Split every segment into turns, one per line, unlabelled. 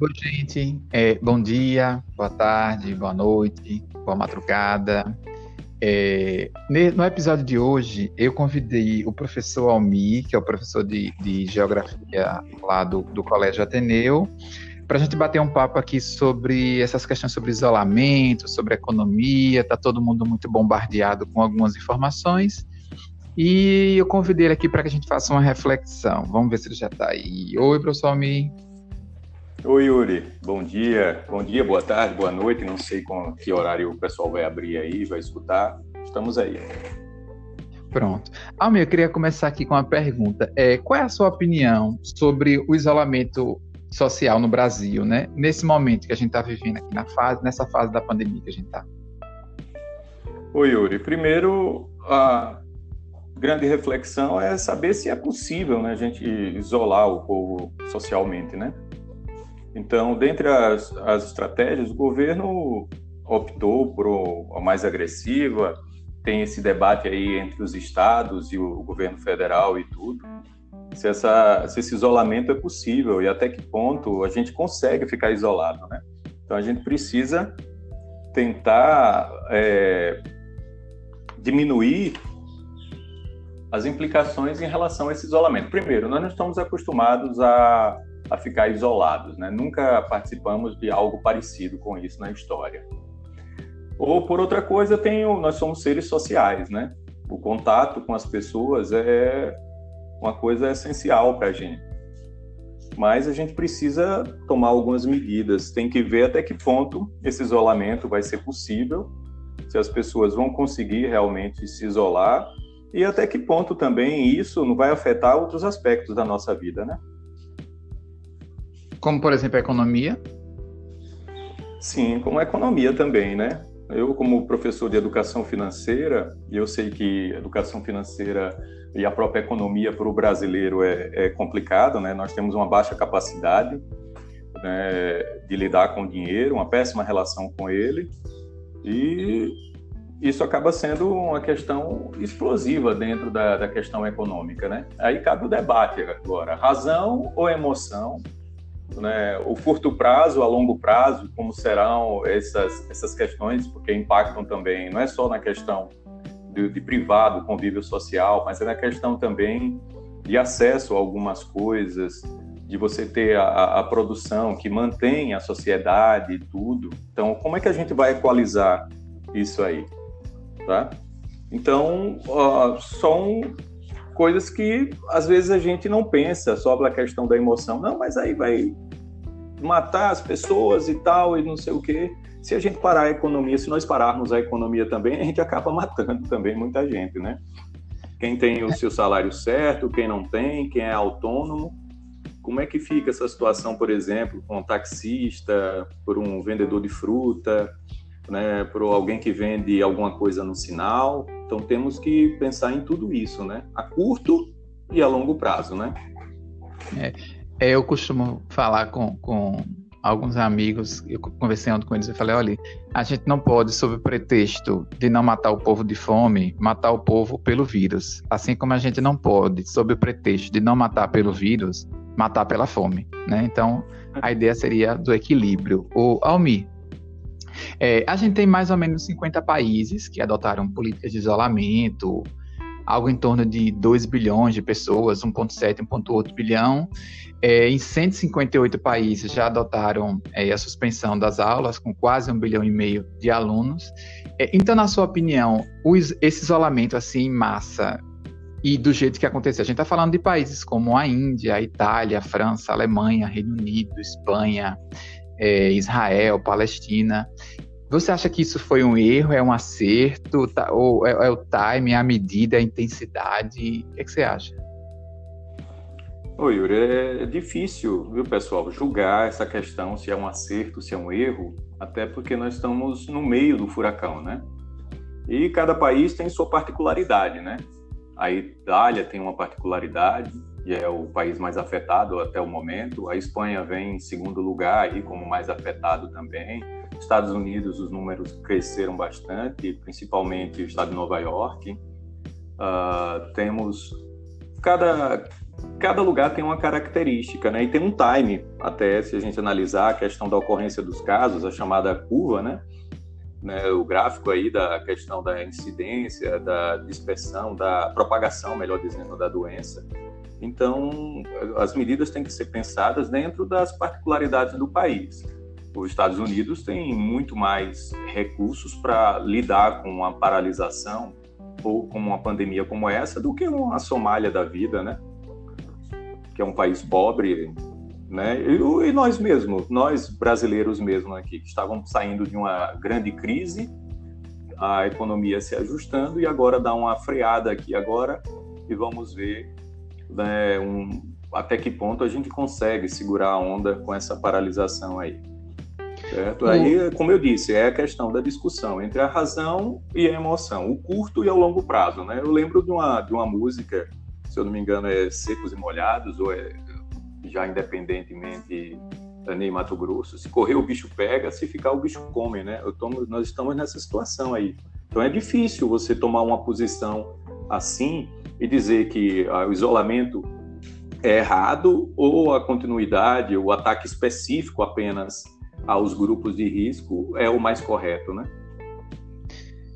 Oi, gente. É, bom dia, boa tarde, boa noite, boa madrugada. É, no episódio de hoje, eu convidei o professor Almi, que é o professor de, de Geografia lá do, do Colégio Ateneu, para a gente bater um papo aqui sobre essas questões sobre isolamento, sobre economia. Está todo mundo muito bombardeado com algumas informações. E eu convidei ele aqui para que a gente faça uma reflexão. Vamos ver se ele já está aí. Oi, professor Almi.
Oi, Yuri. Bom dia. Bom dia, boa tarde, boa noite. Não sei com que horário o pessoal vai abrir aí, vai escutar. Estamos aí.
Pronto. Almir, eu queria começar aqui com uma pergunta. É, qual é a sua opinião sobre o isolamento social no Brasil, né? Nesse momento que a gente está vivendo aqui na fase, nessa fase da pandemia que a gente está.
Oi, Yuri. Primeiro, a grande reflexão é saber se é possível, né, a gente isolar o povo socialmente, né? Então, dentre as, as estratégias, o governo optou por a mais agressiva, tem esse debate aí entre os estados e o governo federal e tudo, se, essa, se esse isolamento é possível e até que ponto a gente consegue ficar isolado, né? Então, a gente precisa tentar é, diminuir as implicações em relação a esse isolamento. Primeiro, nós não estamos acostumados a a ficar isolados, né? Nunca participamos de algo parecido com isso na história. Ou por outra coisa, tenho, nós somos seres sociais, né? O contato com as pessoas é uma coisa essencial para a gente. Mas a gente precisa tomar algumas medidas. Tem que ver até que ponto esse isolamento vai ser possível, se as pessoas vão conseguir realmente se isolar e até que ponto também isso não vai afetar outros aspectos da nossa vida, né?
Como, por exemplo, a economia?
Sim, como a economia também, né? Eu, como professor de educação financeira, eu sei que educação financeira e a própria economia para o brasileiro é, é complicado, né? Nós temos uma baixa capacidade né, de lidar com o dinheiro, uma péssima relação com ele, e isso acaba sendo uma questão explosiva dentro da, da questão econômica, né? Aí cabe o debate agora, razão ou emoção né, o curto prazo, a longo prazo, como serão essas, essas questões, porque impactam também, não é só na questão de, de privado, convívio social, mas é na questão também de acesso a algumas coisas, de você ter a, a, produção que mantém a sociedade e tudo. Então, como é que a gente vai equalizar isso aí? Tá? Então, uh, são coisas que às vezes a gente não pensa sobre a questão da emoção. Não, mas aí vai matar as pessoas e tal, e não sei o quê. Se a gente parar a economia, se nós pararmos a economia também, a gente acaba matando também muita gente, né? Quem tem o seu salário certo, quem não tem, quem é autônomo. Como é que fica essa situação, por exemplo, com um taxista, por um vendedor de fruta, né, por alguém que vende alguma coisa no sinal? Então temos que pensar em tudo isso, né? A curto e a longo prazo, né?
É, é eu costumo falar com, com alguns amigos, eu conversei ontem com eles e falei, olha, a gente não pode, sob o pretexto de não matar o povo de fome, matar o povo pelo vírus. Assim como a gente não pode, sob o pretexto de não matar pelo vírus, matar pela fome, né? Então, a ideia seria do equilíbrio. O Almi, é, a gente tem mais ou menos 50 países que adotaram políticas de isolamento, algo em torno de 2 bilhões de pessoas, 1,7, 1,8 bilhão. É, em 158 países já adotaram é, a suspensão das aulas, com quase um bilhão e meio de alunos. É, então, na sua opinião, esse isolamento assim em massa e do jeito que aconteceu, a gente está falando de países como a Índia, a Itália, a França, a Alemanha, Reino Unido, Espanha, é, Israel, Palestina. Você acha que isso foi um erro, é um acerto, tá, ou é, é, o time, a medida, a intensidade? O que, é que você acha?
Oi, Yuri, é difícil, viu, pessoal, julgar essa questão se é um acerto, se é um erro, até porque nós estamos no meio do furacão, né? E cada país tem sua particularidade, né? A Itália tem uma particularidade, e é o país mais afetado até o momento. A Espanha vem em segundo lugar aí como mais afetado também. Estados Unidos, os números cresceram bastante, principalmente o estado de Nova York. Uh, temos cada cada lugar tem uma característica, né? E tem um time, até se a gente analisar a questão da ocorrência dos casos, a chamada curva, né? né? O gráfico aí da questão da incidência, da dispersão, da propagação, melhor dizendo, da doença. Então, as medidas têm que ser pensadas dentro das particularidades do país. Os Estados Unidos têm muito mais recursos para lidar com uma paralisação ou com uma pandemia como essa do que uma Somália da vida, né? Que é um país pobre, né? E, nós mesmos, nós brasileiros mesmo aqui, que estávamos saindo de uma grande crise, a economia se ajustando e agora dá uma freada aqui agora e vamos ver né, um, até que ponto a gente consegue segurar a onda com essa paralisação aí. Certo? Aí, como eu disse, é a questão da discussão entre a razão e a emoção, o curto e o longo prazo. Né? Eu lembro de uma, de uma música, se eu não me engano, é Secos e Molhados, ou é já independentemente Ney Mato Grosso. Se correr, o bicho pega, se ficar, o bicho come. Né? Tomo, nós estamos nessa situação aí. Então é difícil você tomar uma posição assim e dizer que ah, o isolamento é errado ou a continuidade, o ataque específico apenas aos grupos de risco é o mais correto, né?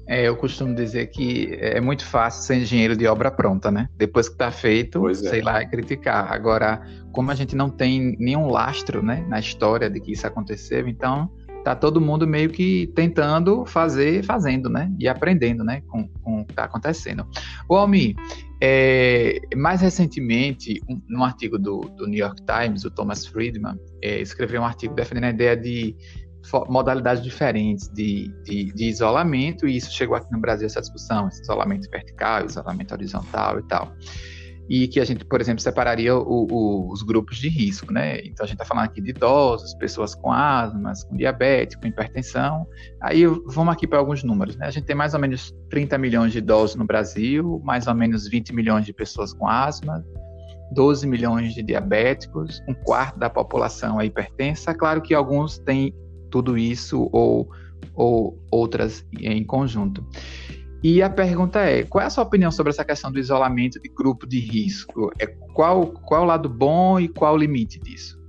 É, eu costumo dizer que é muito fácil ser engenheiro de obra pronta, né? Depois que está feito, é. sei lá, é criticar. Agora, como a gente não tem nenhum lastro, né, na história de que isso aconteceu, então tá todo mundo meio que tentando fazer, fazendo, né? E aprendendo, né? Com, com o que está acontecendo. O Almi, é, mais recentemente, um, num artigo do, do, New York Times, o Thomas Friedman é, escreveu um artigo defendendo a ideia de modalidades diferentes de, de, de, isolamento, e isso chegou aqui no Brasil, essa discussão, esse isolamento vertical, isolamento horizontal e tal e que a gente, por exemplo, separaria o, o, os grupos de risco, né? Então a gente está falando aqui de idosos, pessoas com asma, com diabetes, com hipertensão. Aí vamos aqui para alguns números, né? A gente tem mais ou menos 30 milhões de idosos no Brasil, mais ou menos 20 milhões de pessoas com asma, 12 milhões de diabéticos, um quarto da população é hipertensa. Claro que alguns têm tudo isso ou, ou outras em conjunto. E a pergunta é: qual é a sua opinião sobre essa questão do isolamento de grupo de risco? É qual, qual é o lado bom e qual o limite disso?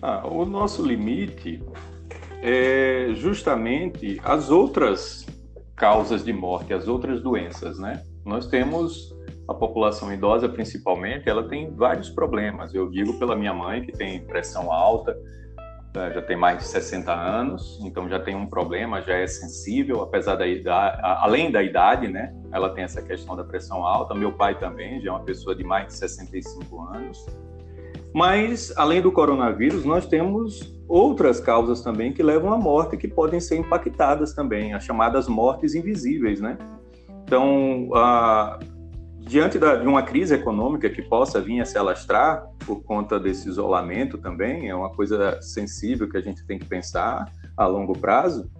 Ah, o nosso limite é justamente as outras causas de morte, as outras doenças, né? Nós temos a população idosa, principalmente, ela tem vários problemas. Eu digo pela minha mãe, que tem pressão alta, já tem mais de 60 anos, então já tem um problema, já é sensível, apesar da idade, além da idade, né? Ela tem essa questão da pressão alta. Meu pai também já é uma pessoa de mais de 65 anos. Mas, além do coronavírus, nós temos outras causas também que levam à morte, que podem ser impactadas também, as chamadas mortes invisíveis, né? Então, a, diante da, de uma crise econômica que possa vir a se alastrar por conta desse isolamento também, é uma coisa sensível que a gente tem que pensar a longo prazo.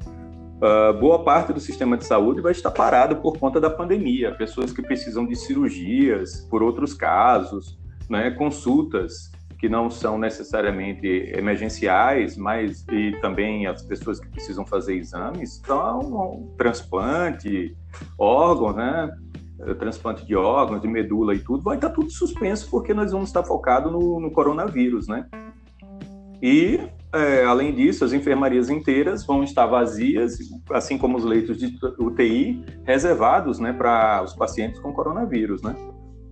Uh, boa parte do sistema de saúde vai estar parado por conta da pandemia. Pessoas que precisam de cirurgias, por outros casos, né, consultas que não são necessariamente emergenciais, mas e também as pessoas que precisam fazer exames, então transplante, órgão, né? Eh, transplante de órgãos, de medula e tudo, vai estar tudo suspenso porque nós vamos estar focados no, no coronavírus, né? E, é, além disso, as enfermarias inteiras vão estar vazias, assim como os leitos de UTI reservados, né, para os pacientes com coronavírus, né?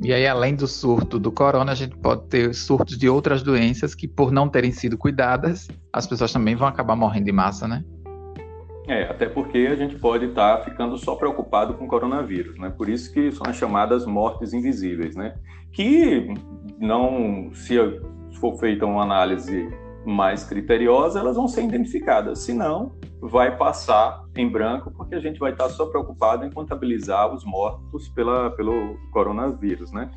E aí, além do surto do corona, a gente pode ter surtos de outras doenças que, por não terem sido cuidadas, as pessoas também vão acabar morrendo de massa, né?
É, até porque a gente pode estar tá ficando só preocupado com o coronavírus, né? Por isso que são as chamadas mortes invisíveis, né? Que não, se for feita uma análise mais criteriosa, elas vão ser identificadas. Se não, vai passar em branco, porque a gente vai estar só preocupado em contabilizar os mortos pela, pelo coronavírus, né?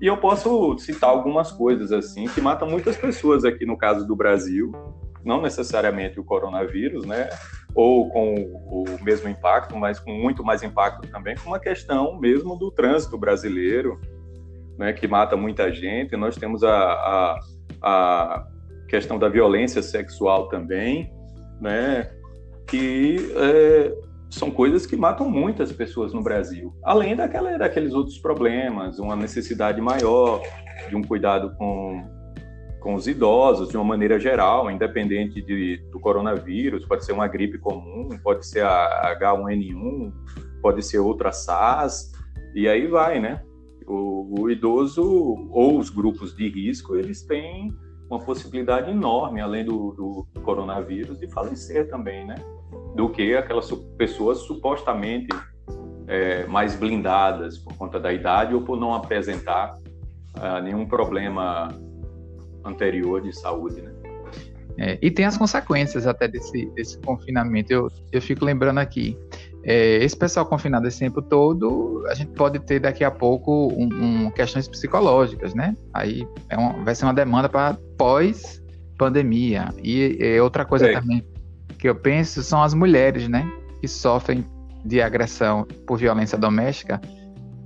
E eu posso citar algumas coisas assim que matam muitas pessoas aqui no caso do Brasil, não necessariamente o coronavírus, né? Ou com o mesmo impacto, mas com muito mais impacto também, com uma questão mesmo do trânsito brasileiro, né? Que mata muita gente. Nós temos a, a, a questão da violência sexual também, né? Que é, são coisas que matam muitas pessoas no Brasil. Além daquela, daqueles outros problemas, uma necessidade maior de um cuidado com, com os idosos, de uma maneira geral, independente de, do coronavírus, pode ser uma gripe comum, pode ser a H1N1, pode ser outra SARS, e aí vai, né? O, o idoso ou os grupos de risco, eles têm uma possibilidade enorme, além do, do coronavírus, de falecer também, né? Do que aquelas pessoas supostamente é, mais blindadas por conta da idade ou por não apresentar uh, nenhum problema anterior de saúde, né?
É, e tem as consequências até desse, desse confinamento. Eu, eu fico lembrando aqui, é, esse pessoal confinado esse tempo todo, a gente pode ter daqui a pouco um, um questões psicológicas, né? Aí é uma, vai ser uma demanda para pós-pandemia. E, e, outra coisa é. também que eu penso são as mulheres, né? Que sofrem de agressão por violência doméstica,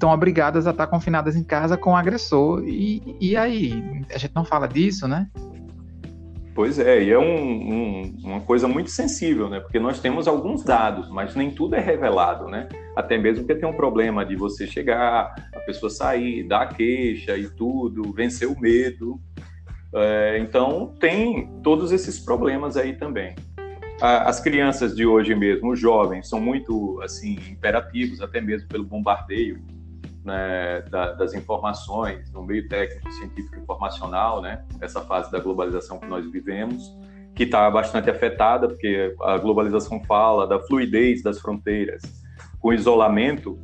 estão obrigadas a estar confinadas em casa com o agressor. E, e aí? A gente não fala disso, né?
Pois é, e é um, um, uma coisa muito sensível, né? Porque nós temos alguns dados, mas nem tudo é revelado, né? Até mesmo porque tem um problema de você chegar, a pessoa sair, dar queixa e tudo, vencer o medo. É, então, tem todos esses problemas aí também. As crianças de hoje mesmo, os jovens, são muito assim imperativos, até mesmo pelo bombardeio né, da, das informações no meio técnico, científico e informacional, né, essa fase da globalização que nós vivemos, que está bastante afetada, porque a globalização fala da fluidez das fronteiras, com isolamento,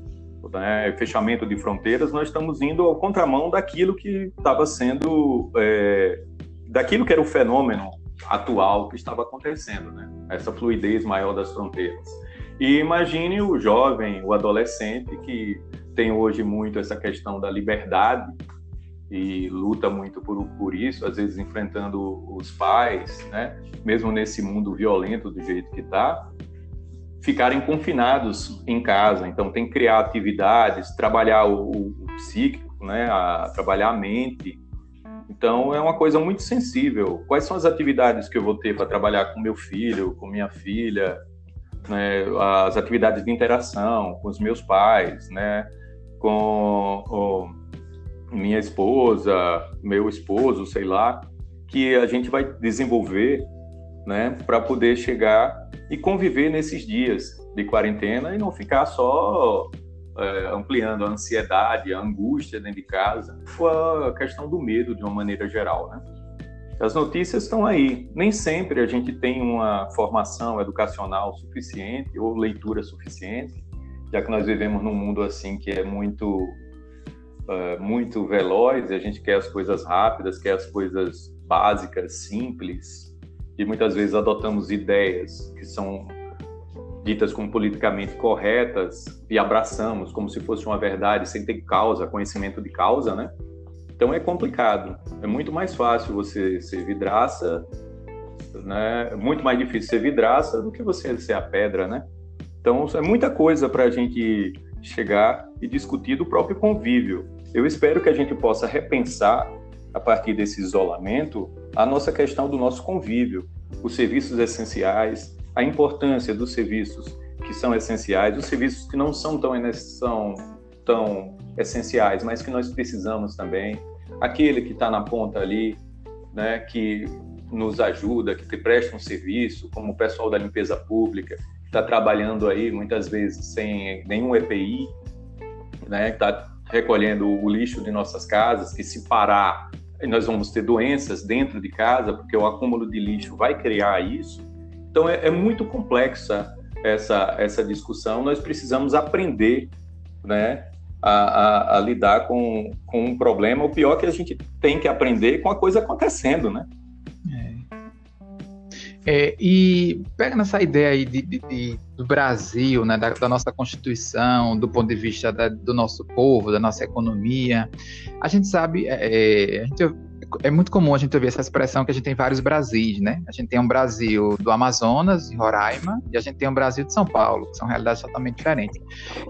né, fechamento de fronteiras, nós estamos indo ao contramão daquilo que estava sendo, é, daquilo que era o fenômeno atual que estava acontecendo, né, essa fluidez maior das fronteiras. E imagine o jovem, o adolescente que tem hoje muito essa questão da liberdade e luta muito por, por isso, às vezes enfrentando os pais, né? mesmo nesse mundo violento do jeito que está, ficarem confinados em casa. Então, tem que criar atividades, trabalhar o, o psíquico, né? a, trabalhar a mente. Então, é uma coisa muito sensível. Quais são as atividades que eu vou ter para trabalhar com meu filho, com minha filha? Né? As atividades de interação com os meus pais, né? Com minha esposa, meu esposo, sei lá, que a gente vai desenvolver, né, para poder chegar e conviver nesses dias de quarentena e não ficar só é, ampliando a ansiedade, a angústia dentro de casa, a questão do medo de uma maneira geral, né? As notícias estão aí. Nem sempre a gente tem uma formação educacional suficiente ou leitura suficiente já que nós vivemos num mundo assim que é muito uh, muito veloz, e a gente quer as coisas rápidas, quer as coisas básicas, simples, e muitas vezes adotamos ideias que são ditas como politicamente corretas e abraçamos como se fosse uma verdade sem ter causa, conhecimento de causa, né? Então é complicado. É muito mais fácil você ser vidraça, né? É muito mais difícil ser vidraça do que você ser a pedra, né? Então, é muita coisa para a gente chegar e discutir do próprio convívio. Eu espero que a gente possa repensar, a partir desse isolamento, a nossa questão do nosso convívio, os serviços essenciais, a importância dos serviços que são essenciais, os serviços que não são tão, são tão essenciais, mas que nós precisamos também, aquele que está na ponta ali, né, que nos ajuda, que presta um serviço, como o pessoal da limpeza pública, está trabalhando aí muitas vezes sem nenhum EPI, né? Está recolhendo o lixo de nossas casas, que se parar nós vamos ter doenças dentro de casa, porque o acúmulo de lixo vai criar isso. Então é, é muito complexa essa essa discussão. Nós precisamos aprender, né? A, a, a, lidar com, com um problema. O pior é que a gente tem que aprender com a coisa acontecendo, né?
É, e pega nessa ideia aí de, de, de do Brasil, né, da, da, nossa Constituição, do ponto de vista da, do nosso povo, da nossa economia, a gente sabe, é, é, gente, é, muito comum a gente ouvir essa expressão que a gente tem vários Brasis, né? A gente tem um Brasil do Amazonas, em Roraima, e a gente tem um Brasil de São Paulo, que são realidades totalmente diferentes.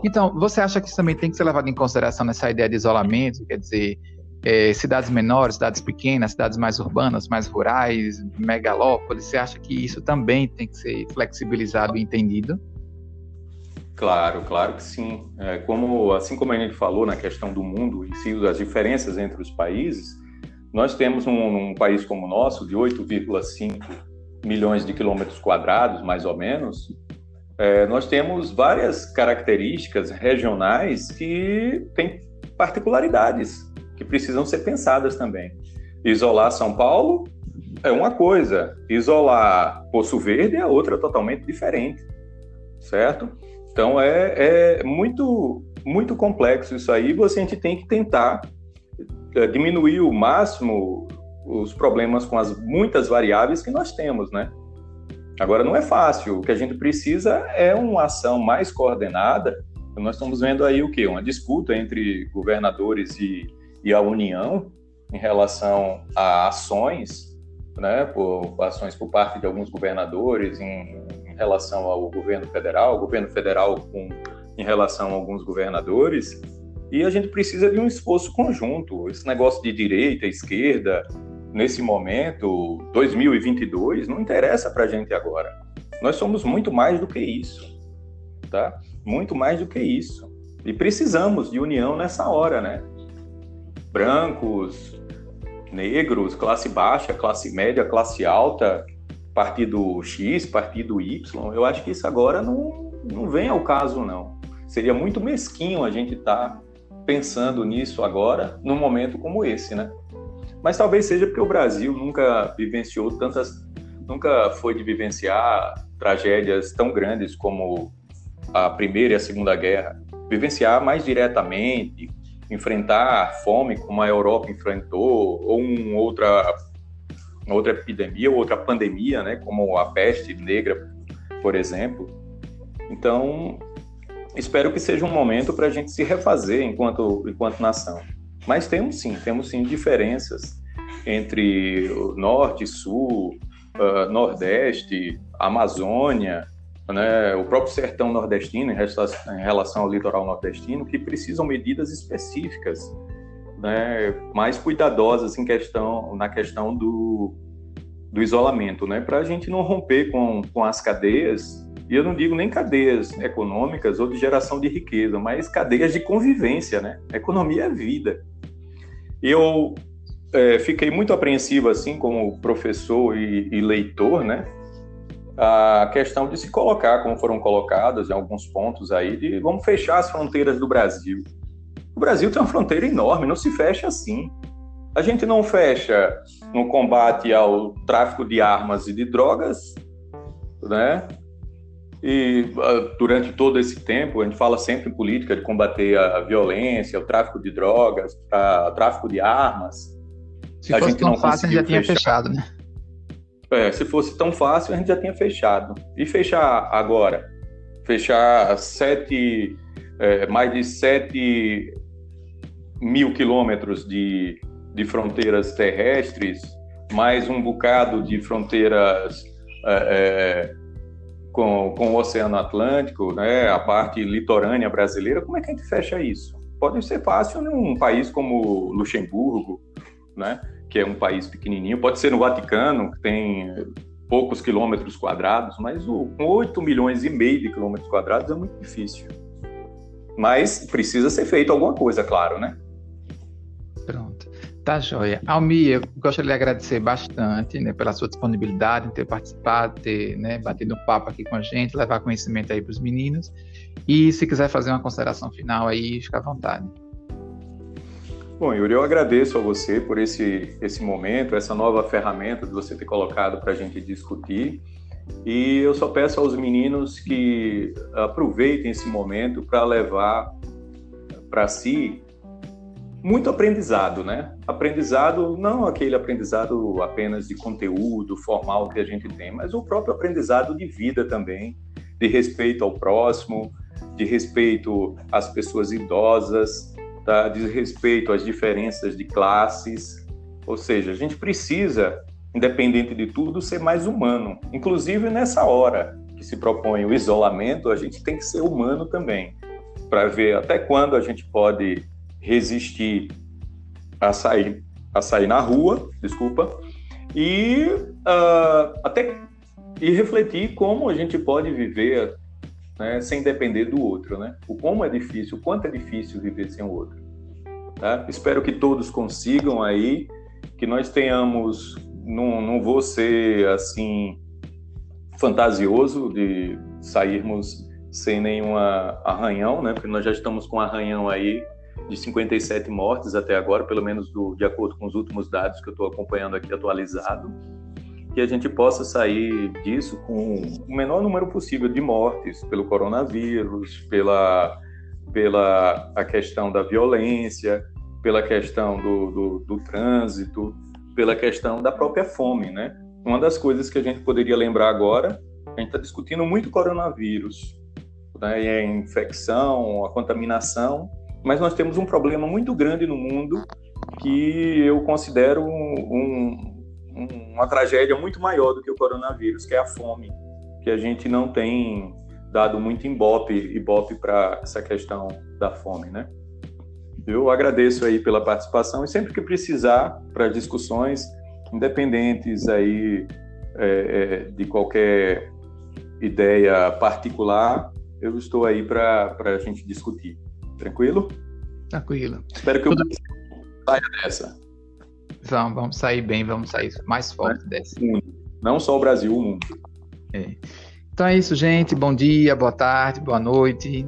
Então, você acha que isso também tem que ser levado em consideração nessa ideia de isolamento, quer dizer, é, cidades menores, cidades pequenas, cidades mais urbanas, mais rurais, megalópolis, você acha que isso também tem que ser flexibilizado e entendido?
Claro, claro que sim. É, como, assim como a gente falou na questão do mundo e das diferenças entre os países, nós temos um, um país como o nosso, de 8,5 milhões de quilômetros quadrados, mais ou menos, é, nós temos várias características regionais que têm particularidades que precisam ser pensadas também. Isolar São Paulo é uma coisa, isolar Poço Verde é outra totalmente diferente, certo? Então é, é muito, muito complexo isso aí. Você a gente tem que tentar é, diminuir o máximo os problemas com as muitas variáveis que nós temos, né? Agora não é fácil. O que a gente precisa é uma ação mais coordenada. Nós estamos vendo aí o que? Uma disputa entre governadores e, e a União em relação a ações, né? Por ações por parte de alguns governadores em, relação ao governo federal, governo federal com, em relação a alguns governadores, e a gente precisa de um esforço conjunto. Esse negócio de direita, esquerda, nesse momento, 2022, não interessa para a gente agora. Nós somos muito mais do que isso, tá? Muito mais do que isso. E precisamos de união nessa hora, né? Brancos, negros, classe baixa, classe média, classe alta, partido X, partido Y, eu acho que isso agora não, não vem ao caso, não. Seria muito mesquinho a gente estar tá pensando nisso agora, num momento como esse, né? Mas talvez seja porque o Brasil nunca vivenciou tantas, nunca foi de vivenciar tragédias tão grandes como a Primeira e a Segunda Guerra, vivenciar mais diretamente, enfrentar fome como a Europa enfrentou, ou um outra outra epidemia ou outra pandemia, né, como a peste negra, por exemplo. Então, espero que seja um momento para a gente se refazer enquanto, enquanto nação. Mas temos sim, temos sim diferenças entre norte, sul, uh, nordeste, Amazônia, né, o próprio sertão nordestino em relação ao litoral nordestino, que precisam medidas específicas né, mais cuidadosas em questão, na questão do, do isolamento, né, para a gente não romper com, com as cadeias, e eu não digo nem cadeias econômicas ou de geração de riqueza, mas cadeias de convivência, né? economia é vida. Eu é, fiquei muito apreensivo, assim, como professor e, e leitor, né, a questão de se colocar, como foram colocadas em alguns pontos aí, de vamos fechar as fronteiras do Brasil. O Brasil tem uma fronteira enorme, não se fecha assim. A gente não fecha no combate ao tráfico de armas e de drogas, né? E uh, durante todo esse tempo, a gente fala sempre em política de combater a violência, o tráfico de drogas, o tráfico de armas.
Se a gente não fácil, a gente já tinha fechado, né?
É, se fosse tão fácil, a gente já tinha fechado. E fechar agora? Fechar sete, é, mais de sete mil quilômetros de, de fronteiras terrestres, mais um bocado de fronteiras é, é, com, com o Oceano Atlântico, né, a parte litorânea brasileira, como é que a gente fecha isso? Pode ser fácil num país como Luxemburgo, né, que é um país pequenininho, pode ser no Vaticano, que tem poucos quilômetros quadrados, mas o, com 8 milhões e meio de quilômetros quadrados é muito difícil. Mas precisa ser feito alguma coisa, claro, né?
Pronto. Tá joia. Almir, eu gostaria de agradecer bastante né, pela sua disponibilidade ter participado, ter né, batido um papo aqui com a gente, levar conhecimento aí para os meninos. E se quiser fazer uma consideração final aí, fica à vontade.
Bom, Yuri, eu agradeço a você por esse, esse momento, essa nova ferramenta de você ter colocado para a gente discutir. E eu só peço aos meninos que aproveitem esse momento para levar para si muito aprendizado, né? Aprendizado, não aquele aprendizado apenas de conteúdo formal que a gente tem, mas o próprio aprendizado de vida também, de respeito ao próximo, de respeito às pessoas idosas, tá? de respeito às diferenças de classes. Ou seja, a gente precisa, independente de tudo, ser mais humano. Inclusive nessa hora que se propõe o isolamento, a gente tem que ser humano também, para ver até quando a gente pode resistir a sair, a sair na rua, desculpa, e uh, até e refletir como a gente pode viver né, sem depender do outro, né? O como é difícil, o quanto é difícil viver sem o outro. Tá? Espero que todos consigam aí, que nós tenhamos, não, não vou ser assim fantasioso de sairmos sem nenhum arranhão, né? Porque nós já estamos com um arranhão aí de 57 mortes até agora, pelo menos do, de acordo com os últimos dados que eu estou acompanhando aqui atualizado, que a gente possa sair disso com o menor número possível de mortes pelo coronavírus, pela, pela a questão da violência, pela questão do, do, do trânsito, pela questão da própria fome, né? Uma das coisas que a gente poderia lembrar agora, a gente está discutindo muito coronavírus, né? a infecção, a contaminação, mas nós temos um problema muito grande no mundo que eu considero um, um, uma tragédia muito maior do que o coronavírus, que é a fome, que a gente não tem dado muito ibope, ibope para essa questão da fome, né? Eu agradeço aí pela participação e sempre que precisar para discussões independentes aí é, é, de qualquer ideia particular, eu estou aí para a gente discutir. Tranquilo?
Tranquilo.
Espero que eu saia dessa.
Vamos, vamos sair bem, vamos sair mais forte é. dessa.
Não só o Brasil, o mundo.
É. Então é isso, gente. Bom dia, boa tarde, boa noite.